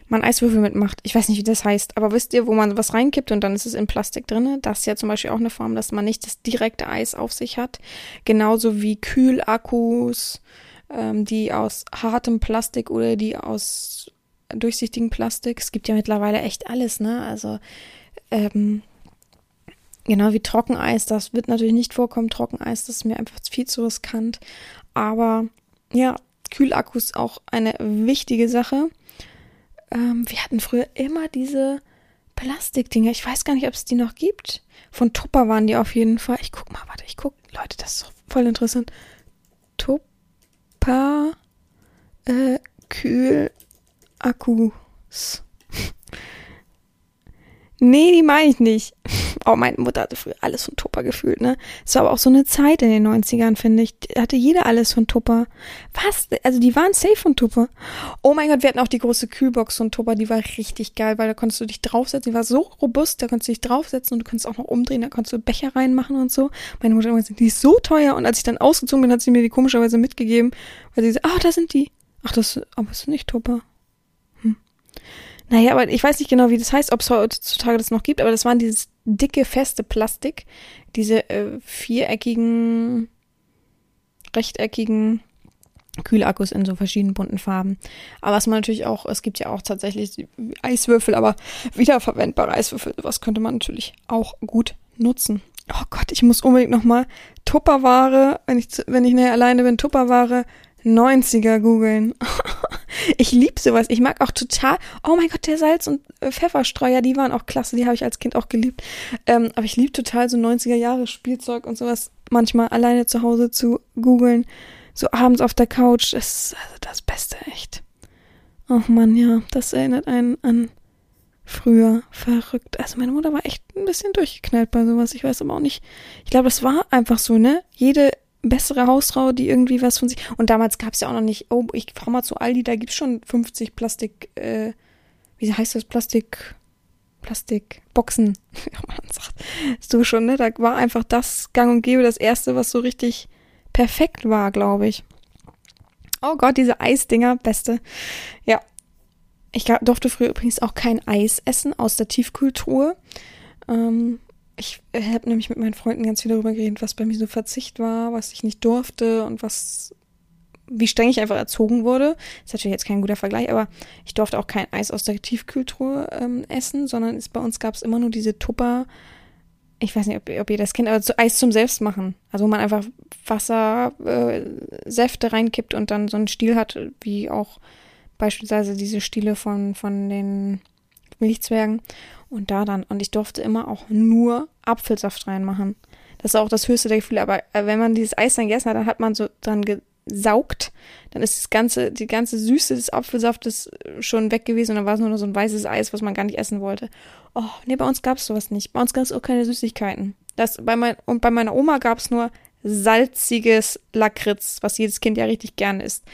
man Eiswürfel mitmacht. Ich weiß nicht, wie das heißt, aber wisst ihr, wo man was reinkippt und dann ist es in Plastik drinne? Das ist ja zum Beispiel auch eine Form, dass man nicht das direkte Eis auf sich hat. Genauso wie Kühlakkus, ähm, die aus hartem Plastik oder die aus durchsichtigem Plastik. Es gibt ja mittlerweile echt alles, ne? Also ähm, genau wie Trockeneis, das wird natürlich nicht vorkommen. Trockeneis, das ist mir einfach viel zu riskant. Aber ja, Kühlakkus auch eine wichtige Sache. Ähm, wir hatten früher immer diese Plastikdinger. Ich weiß gar nicht, ob es die noch gibt. Von Tupper waren die auf jeden Fall. Ich guck mal, warte, ich guck. Leute, das ist voll interessant. Tupper paar äh, Kühlakkus. Nee, die meine ich nicht. Oh, meine Mutter hatte früher alles von Tupper gefühlt, ne? Es war aber auch so eine Zeit in den 90ern, finde ich. Da hatte jeder alles von Tupper. Was? Also die waren safe von Tupper. Oh mein Gott, wir hatten auch die große Kühlbox von Tupper, die war richtig geil, weil da konntest du dich draufsetzen. Die war so robust, da konntest du dich draufsetzen und du konntest auch noch umdrehen, da konntest du Becher reinmachen und so. Meine Mutter hat die ist so teuer. Und als ich dann ausgezogen bin, hat sie mir die komischerweise mitgegeben, weil sie sagt, ah, da sind die. Ach, das, aber es ist nicht Tupper. Naja, aber ich weiß nicht genau, wie das heißt, ob es heutzutage das noch gibt, aber das waren dieses dicke, feste Plastik, diese äh, viereckigen, rechteckigen Kühlakkus in so verschiedenen bunten Farben. Aber was man natürlich auch, es gibt ja auch tatsächlich Eiswürfel, aber wiederverwendbare Eiswürfel, was könnte man natürlich auch gut nutzen. Oh Gott, ich muss unbedingt nochmal Tupperware, wenn ich, wenn ich näher alleine bin, Tupperware 90er googeln. ich liebe sowas. Ich mag auch total. Oh mein Gott, der Salz- und äh, Pfefferstreuer, die waren auch klasse. Die habe ich als Kind auch geliebt. Ähm, aber ich liebe total so 90er Jahre Spielzeug und sowas manchmal alleine zu Hause zu googeln. So abends auf der Couch. Das ist also das Beste, echt. Oh Mann, ja. Das erinnert einen an früher. Verrückt. Also meine Mutter war echt ein bisschen durchgeknallt bei sowas. Ich weiß aber auch nicht. Ich glaube, das war einfach so, ne? Jede bessere Hausfrau, die irgendwie was von sich. Und damals gab es ja auch noch nicht, oh, ich fahr mal zu Aldi, da gibt's schon 50 Plastik, äh, wie heißt das, Plastik, Plastikboxen, man sagt. So schon, ne? Da war einfach das Gang und Gäbe das erste, was so richtig perfekt war, glaube ich. Oh Gott, diese Eisdinger, beste. Ja. Ich durfte früher übrigens auch kein Eis essen aus der Tiefkühltruhe. Ähm, ich habe nämlich mit meinen Freunden ganz viel darüber geredet, was bei mir so Verzicht war, was ich nicht durfte und was, wie streng ich einfach erzogen wurde. ist natürlich jetzt kein guter Vergleich, aber ich durfte auch kein Eis aus der Tiefkühltruhe ähm, essen, sondern es, bei uns gab es immer nur diese Tupper, ich weiß nicht, ob, ob ihr das kennt, aber so Eis zum Selbstmachen. Also wo man einfach Wasser, äh, Säfte reinkippt und dann so einen Stiel hat, wie auch beispielsweise diese Stiele von, von den Milchzwergen. Und da dann, und ich durfte immer auch nur Apfelsaft reinmachen. Das ist auch das höchste der Gefühle. Aber äh, wenn man dieses Eis dann gegessen hat, dann hat man so dran gesaugt. Dann ist das ganze, die ganze Süße des Apfelsaftes äh, schon weg gewesen und dann war es nur so ein weißes Eis, was man gar nicht essen wollte. Oh, nee, bei uns gab es sowas nicht. Bei uns gab es auch keine Süßigkeiten. Das, bei mein, und bei meiner Oma gab es nur salziges Lakritz, was jedes Kind ja richtig gern isst.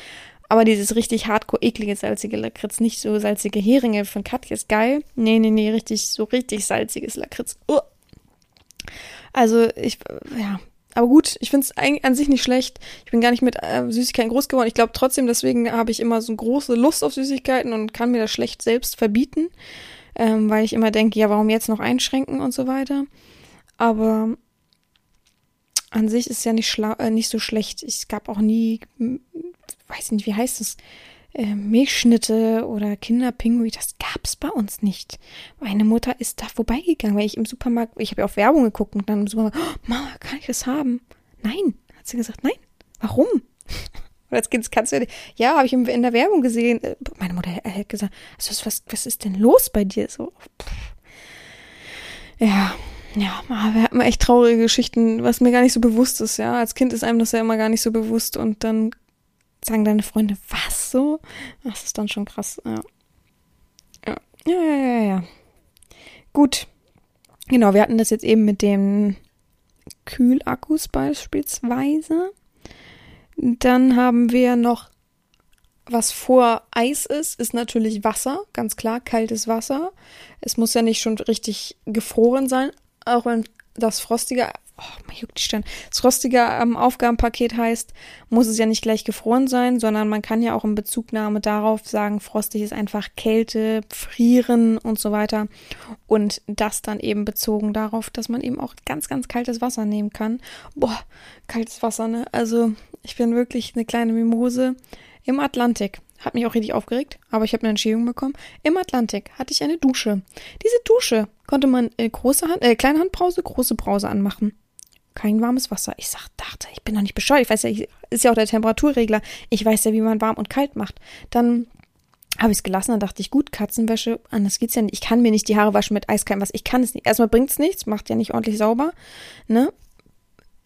Aber dieses richtig hardcore eklige salzige Lakritz, nicht so salzige Heringe von Katja ist geil. Nee, nee, nee, richtig, so richtig salziges Lakritz. Uh. Also, ich, ja. Aber gut, ich finde es an sich nicht schlecht. Ich bin gar nicht mit äh, Süßigkeiten groß geworden. Ich glaube trotzdem, deswegen habe ich immer so große Lust auf Süßigkeiten und kann mir das schlecht selbst verbieten. Ähm, weil ich immer denke, ja, warum jetzt noch einschränken und so weiter. Aber an sich ist ja nicht, schla äh, nicht so schlecht. Es gab auch nie weiß nicht, wie heißt es, äh, Milchschnitte oder Kinderpinguin, das gab's bei uns nicht. Meine Mutter ist da vorbeigegangen, weil ich im Supermarkt, ich habe ja auf Werbung geguckt und dann im Supermarkt, oh, Mama, kann ich das haben? Nein, hat sie gesagt, nein. Warum? Und als Kind kannst du ja, ja, habe ich in der Werbung gesehen. Äh, meine Mutter hat gesagt, also was, was ist denn los bei dir? So, pff. ja, ja, wir hatten echt traurige Geschichten, was mir gar nicht so bewusst ist, ja. Als Kind ist einem das ja immer gar nicht so bewusst und dann sagen deine Freunde, was so? Das ist dann schon krass. Ja. Ja, ja, ja, ja. ja. Gut. Genau, wir hatten das jetzt eben mit den Kühlakkus beispielsweise. Dann haben wir noch, was vor Eis ist, ist natürlich Wasser, ganz klar, kaltes Wasser. Es muss ja nicht schon richtig gefroren sein, auch wenn das frostige oh, man juckt die Stirn, das rostige ähm, Aufgabenpaket heißt, muss es ja nicht gleich gefroren sein, sondern man kann ja auch in Bezugnahme darauf sagen, frostig ist einfach Kälte, Frieren und so weiter. Und das dann eben bezogen darauf, dass man eben auch ganz, ganz kaltes Wasser nehmen kann. Boah, kaltes Wasser, ne? Also, ich bin wirklich eine kleine Mimose im Atlantik. Hat mich auch richtig aufgeregt, aber ich habe eine Entschädigung bekommen. Im Atlantik hatte ich eine Dusche. Diese Dusche konnte man äh, große Hand, äh, kleine Handbrause, große Brause anmachen kein warmes Wasser. Ich sag, dachte, ich bin doch nicht bescheuert. Ich weiß ja, ist ja auch der Temperaturregler. Ich weiß ja, wie man warm und kalt macht. Dann habe ich es gelassen, dann dachte ich, gut, Katzenwäsche, anders geht's ja nicht. Ich kann mir nicht die Haare waschen mit eiskaltem Wasser. Ich kann es nicht. Erstmal bringt's nichts, macht ja nicht ordentlich sauber, ne?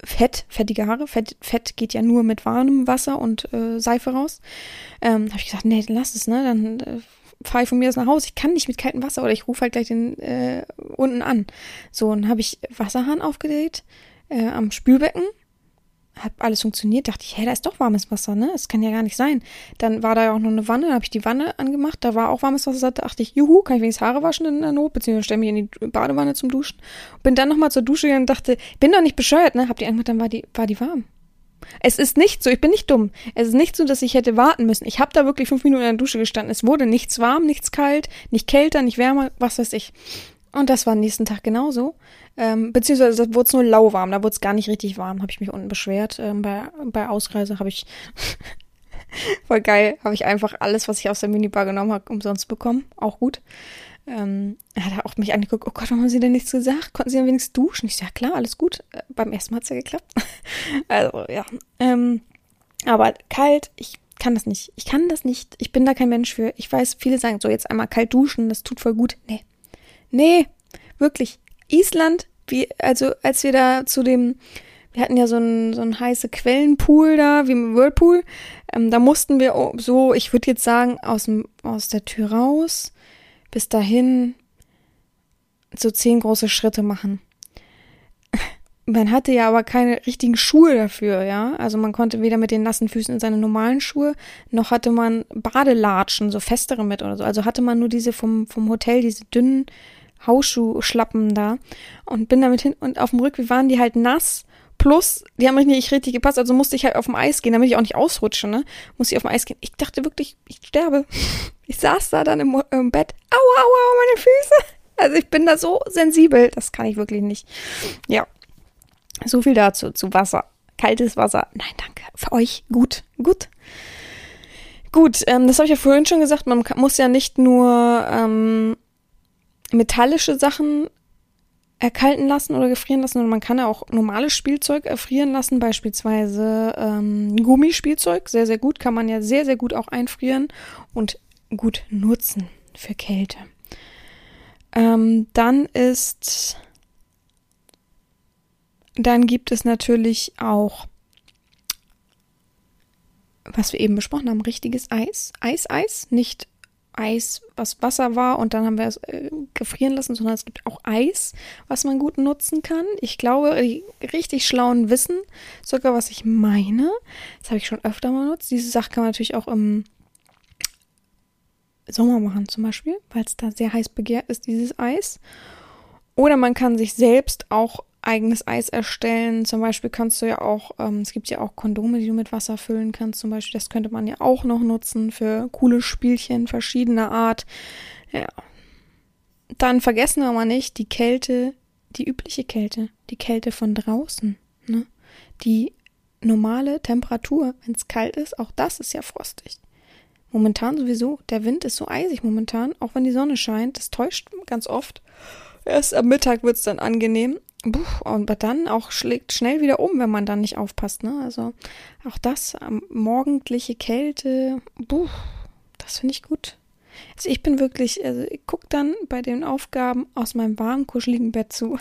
Fett, fettige Haare, Fett, Fett geht ja nur mit warmem Wasser und äh, Seife raus. Ähm, habe ich gesagt, nee, lass es, ne? Dann äh, fahre ich von mir aus nach Hause. Ich kann nicht mit kaltem Wasser oder ich rufe halt gleich den äh, unten an. So, dann habe ich Wasserhahn aufgedreht, äh, am Spülbecken. Hat alles funktioniert, dachte ich, hey, da ist doch warmes Wasser, ne? Das kann ja gar nicht sein. Dann war da ja auch noch eine Wanne, dann habe ich die Wanne angemacht, da war auch warmes Wasser, da dachte ich, juhu, kann ich wenigstens Haare waschen in der Not, beziehungsweise stelle mich in die Badewanne zum Duschen. Bin dann nochmal zur Dusche gegangen und dachte, bin doch nicht bescheuert, ne? Hab die angemacht, dann war die, war die warm. Es ist nicht so, ich bin nicht dumm. Es ist nicht so, dass ich hätte warten müssen. Ich habe da wirklich fünf Minuten in der Dusche gestanden. Es wurde nichts warm, nichts kalt, nicht kälter, nicht wärmer, was weiß ich. Und das war am nächsten Tag genauso. Ähm, beziehungsweise da wurde es nur lauwarm, da wurde es gar nicht richtig warm, habe ich mich unten beschwert. Ähm, bei, bei Ausreise habe ich Voll geil. Habe ich einfach alles, was ich aus der Minibar genommen habe, umsonst bekommen. Auch gut. Ähm, er hat auch mich angeguckt, oh Gott, warum haben Sie denn nichts gesagt? Konnten Sie denn wenigstens duschen? Ich sage, ja, klar, alles gut. Äh, beim ersten Mal hat es ja geklappt. also, ja. Ähm, aber kalt, ich kann das nicht. Ich kann das nicht. Ich bin da kein Mensch für. Ich weiß, viele sagen so, jetzt einmal kalt duschen, das tut voll gut. Nee. Nee, wirklich. Island, wie, also als wir da zu dem, wir hatten ja so einen so heiße Quellenpool da, wie im Whirlpool. Ähm, da mussten wir so, ich würde jetzt sagen, aus, dem, aus der Tür raus bis dahin so zehn große Schritte machen. Man hatte ja aber keine richtigen Schuhe dafür, ja. Also man konnte weder mit den nassen Füßen in seine normalen Schuhe, noch hatte man Badelatschen, so festere mit oder so. Also hatte man nur diese vom, vom Hotel, diese dünnen Hausschuhschlappen da und bin damit hin und auf dem Rückweg waren die halt nass. Plus, die haben mich nicht richtig gepasst, also musste ich halt auf dem Eis gehen, damit ich auch nicht ausrutsche, ne? Musste ich auf dem Eis gehen. Ich dachte wirklich, ich sterbe. Ich saß da dann im, im Bett. Aua, aua, meine Füße. Also ich bin da so sensibel. Das kann ich wirklich nicht. Ja. So viel dazu, zu Wasser. Kaltes Wasser. Nein, danke. Für euch gut. Gut. Gut, ähm, das habe ich ja vorhin schon gesagt. Man muss ja nicht nur ähm, metallische Sachen erkalten lassen oder gefrieren lassen, sondern man kann ja auch normales Spielzeug erfrieren lassen, beispielsweise ähm, Gummispielzeug, sehr, sehr gut, kann man ja sehr, sehr gut auch einfrieren und gut nutzen für Kälte. Ähm, dann ist, dann gibt es natürlich auch, was wir eben besprochen haben, richtiges Eis, Eis-Eis, nicht Eis, was Wasser war und dann haben wir es äh, gefrieren lassen, sondern es gibt auch Eis, was man gut nutzen kann. Ich glaube, die richtig schlauen wissen sogar, was ich meine. Das habe ich schon öfter mal benutzt. Diese Sache kann man natürlich auch im Sommer machen zum Beispiel, weil es da sehr heiß begehrt ist, dieses Eis. Oder man kann sich selbst auch eigenes Eis erstellen. Zum Beispiel kannst du ja auch, ähm, es gibt ja auch Kondome, die du mit Wasser füllen kannst. Zum Beispiel, das könnte man ja auch noch nutzen für coole Spielchen verschiedener Art. Ja. Dann vergessen wir mal nicht die Kälte, die übliche Kälte, die Kälte von draußen. Ne? Die normale Temperatur, wenn es kalt ist, auch das ist ja frostig. Momentan sowieso. Der Wind ist so eisig momentan, auch wenn die Sonne scheint. Das täuscht ganz oft. Erst am Mittag wird es dann angenehm. Und dann auch schlägt schnell wieder um, wenn man dann nicht aufpasst. Ne? Also auch das, morgendliche Kälte, buh, das finde ich gut. Also ich bin wirklich, also ich gucke dann bei den Aufgaben aus meinem warmen, kuscheligen Bett zu.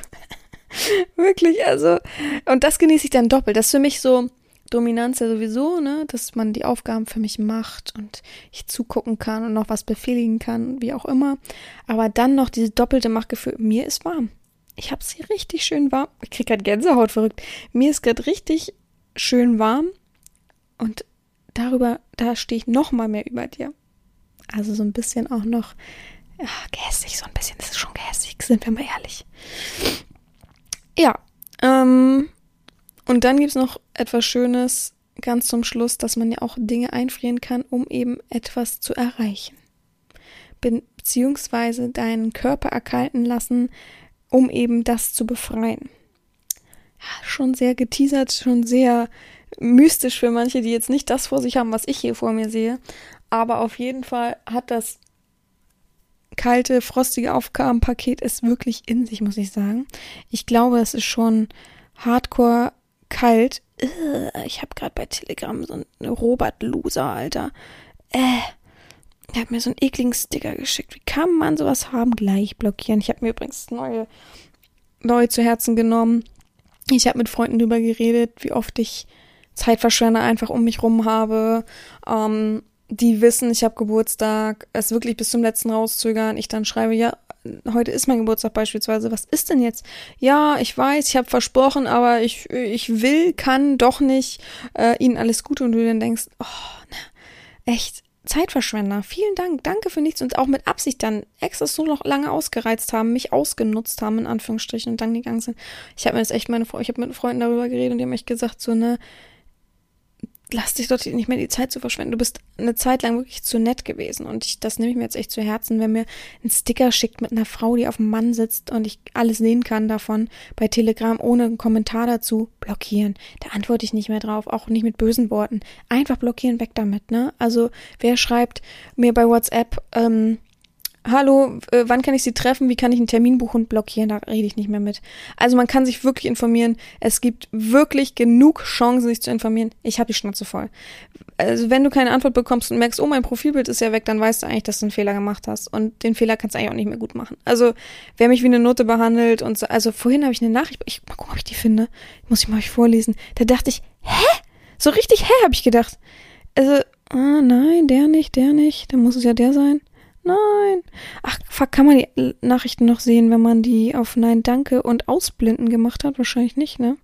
wirklich, also, und das genieße ich dann doppelt. Das ist für mich so Dominanz ja sowieso, ne, dass man die Aufgaben für mich macht und ich zugucken kann und noch was befehligen kann, wie auch immer. Aber dann noch diese doppelte Machtgefühl, mir ist warm ich habe sie richtig schön warm. Ich krieg gerade Gänsehaut verrückt. Mir ist gerade richtig schön warm und darüber, da stehe ich noch mal mehr über dir. Also so ein bisschen auch noch ja, gehässig, so ein bisschen. Das ist schon gehässig, sind wir mal ehrlich. Ja, ähm, und dann gibt's noch etwas Schönes ganz zum Schluss, dass man ja auch Dinge einfrieren kann, um eben etwas zu erreichen. Be beziehungsweise deinen Körper erkalten lassen, um eben das zu befreien. Ja, schon sehr geteasert, schon sehr mystisch für manche, die jetzt nicht das vor sich haben, was ich hier vor mir sehe. Aber auf jeden Fall hat das kalte, frostige Aufgabenpaket es wirklich in sich, muss ich sagen. Ich glaube, es ist schon hardcore kalt. Ich habe gerade bei Telegram so einen Robert-Loser, Alter. Äh, er hat mir so einen ekligen Sticker geschickt. Wie kann man sowas haben? Gleich blockieren. Ich habe mir übrigens neue, neue zu Herzen genommen. Ich habe mit Freunden drüber geredet, wie oft ich Zeitverschwender einfach um mich rum habe. Ähm, die wissen, ich habe Geburtstag, es wirklich bis zum letzten rauszögern. Ich dann schreibe, ja, heute ist mein Geburtstag beispielsweise. Was ist denn jetzt? Ja, ich weiß, ich habe versprochen, aber ich, ich will, kann doch nicht äh, ihnen alles Gute. Und du dann denkst, oh, na, echt, Zeitverschwender. Vielen Dank. Danke für nichts und auch mit Absicht dann extra so noch lange ausgereizt haben, mich ausgenutzt haben, in Anführungsstrichen, und dann gegangen sind. Ich habe mir das echt meine, ich habe mit Freunden darüber geredet und die haben echt gesagt, so, ne, lass dich dort nicht mehr die Zeit zu verschwenden. Du bist eine Zeit lang wirklich zu nett gewesen und ich, das nehme ich mir jetzt echt zu Herzen, wenn mir ein Sticker schickt mit einer Frau, die auf dem Mann sitzt und ich alles sehen kann davon bei Telegram ohne einen Kommentar dazu blockieren. Da antworte ich nicht mehr drauf, auch nicht mit bösen Worten. Einfach blockieren, weg damit, ne? Also wer schreibt mir bei WhatsApp, ähm, hallo, äh, wann kann ich Sie treffen? Wie kann ich einen Termin buchen und blockieren? Da rede ich nicht mehr mit. Also man kann sich wirklich informieren. Es gibt wirklich genug Chancen, sich zu informieren. Ich habe die Schnauze voll. Also wenn du keine Antwort bekommst und merkst, oh, mein Profilbild ist ja weg, dann weißt du eigentlich, dass du einen Fehler gemacht hast. Und den Fehler kannst du eigentlich auch nicht mehr gut machen. Also wer mich wie eine Note behandelt und so, also vorhin habe ich eine Nachricht, ich mal gucken, ob ich die finde. Muss ich mal euch vorlesen. Da dachte ich, hä? So richtig hä, habe ich gedacht. Also, ah, nein, der nicht, der nicht. Dann muss es ja der sein. Nein. Ach, fuck, kann man die Nachrichten noch sehen, wenn man die auf Nein, Danke und Ausblenden gemacht hat? Wahrscheinlich nicht, ne?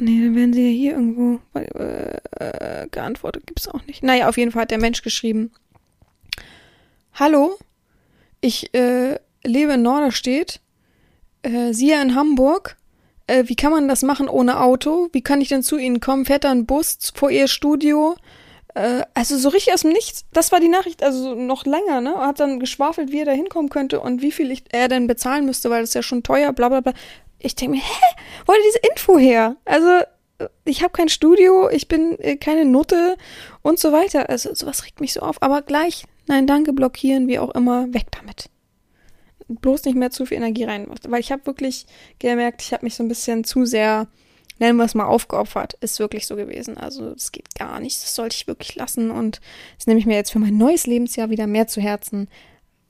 Nee, dann werden sie ja hier irgendwo äh, geantwortet. Gibt's auch nicht. Naja, auf jeden Fall hat der Mensch geschrieben. Hallo, ich äh, lebe in Norderstedt. Äh, Sie in Hamburg. Äh, wie kann man das machen ohne Auto? Wie kann ich denn zu Ihnen kommen? Fährt da ein Bus vor Ihr Studio? Äh, also so richtig aus dem Nichts. Das war die Nachricht, also noch länger, ne? Hat dann geschwafelt, wie er da hinkommen könnte und wie viel ich, er denn bezahlen müsste, weil das ja schon teuer, bla bla bla. Ich denke mir, hä? Wo hat er diese Info her? Also, ich habe kein Studio, ich bin äh, keine Nutte und so weiter. Also sowas regt mich so auf. Aber gleich, nein, danke, blockieren, wie auch immer, weg damit. Bloß nicht mehr zu viel Energie rein. Weil ich habe wirklich gemerkt, ich habe mich so ein bisschen zu sehr nennen wir es mal, aufgeopfert. Ist wirklich so gewesen. Also es geht gar nicht. Das sollte ich wirklich lassen. Und das nehme ich mir jetzt für mein neues Lebensjahr wieder mehr zu Herzen.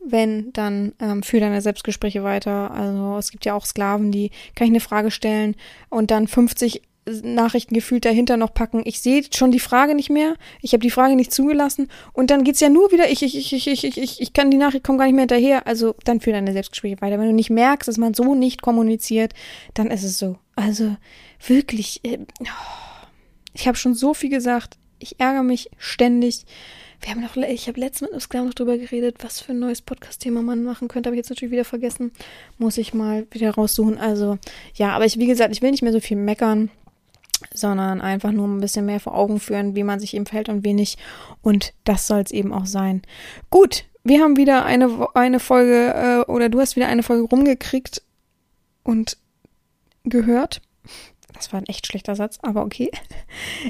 Wenn, dann ähm, für deine Selbstgespräche weiter. Also es gibt ja auch Sklaven, die kann ich eine Frage stellen und dann 50 Nachrichten gefühlt dahinter noch packen. Ich sehe schon die Frage nicht mehr. Ich habe die Frage nicht zugelassen. Und dann geht's ja nur wieder, ich, ich, ich, ich, ich, ich, ich kann die Nachricht, komme gar nicht mehr hinterher. Also dann für deine Selbstgespräche weiter. Wenn du nicht merkst, dass man so nicht kommuniziert, dann ist es so. Also wirklich, äh, ich habe schon so viel gesagt. Ich ärgere mich ständig. Wir haben noch, ich habe letztens mit Oskar noch drüber geredet, was für ein neues Podcast-Thema man machen könnte. Habe ich jetzt natürlich wieder vergessen. Muss ich mal wieder raussuchen. Also, ja, aber ich, wie gesagt, ich will nicht mehr so viel meckern sondern einfach nur ein bisschen mehr vor Augen führen, wie man sich eben verhält und wie nicht. Und das soll es eben auch sein. Gut, wir haben wieder eine, eine Folge äh, oder du hast wieder eine Folge rumgekriegt und gehört. Das war ein echt schlechter Satz, aber okay.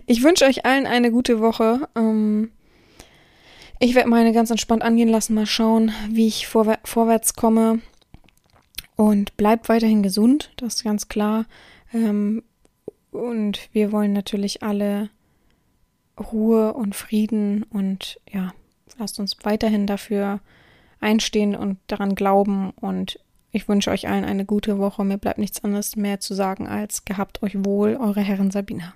Ich wünsche euch allen eine gute Woche. Ähm, ich werde meine ganz entspannt angehen lassen, mal schauen, wie ich vorwär vorwärts komme. Und bleibt weiterhin gesund, das ist ganz klar. Ähm, und wir wollen natürlich alle Ruhe und Frieden und ja, lasst uns weiterhin dafür einstehen und daran glauben. Und ich wünsche euch allen eine gute Woche. Mir bleibt nichts anderes mehr zu sagen als gehabt euch wohl, eure Herren Sabina.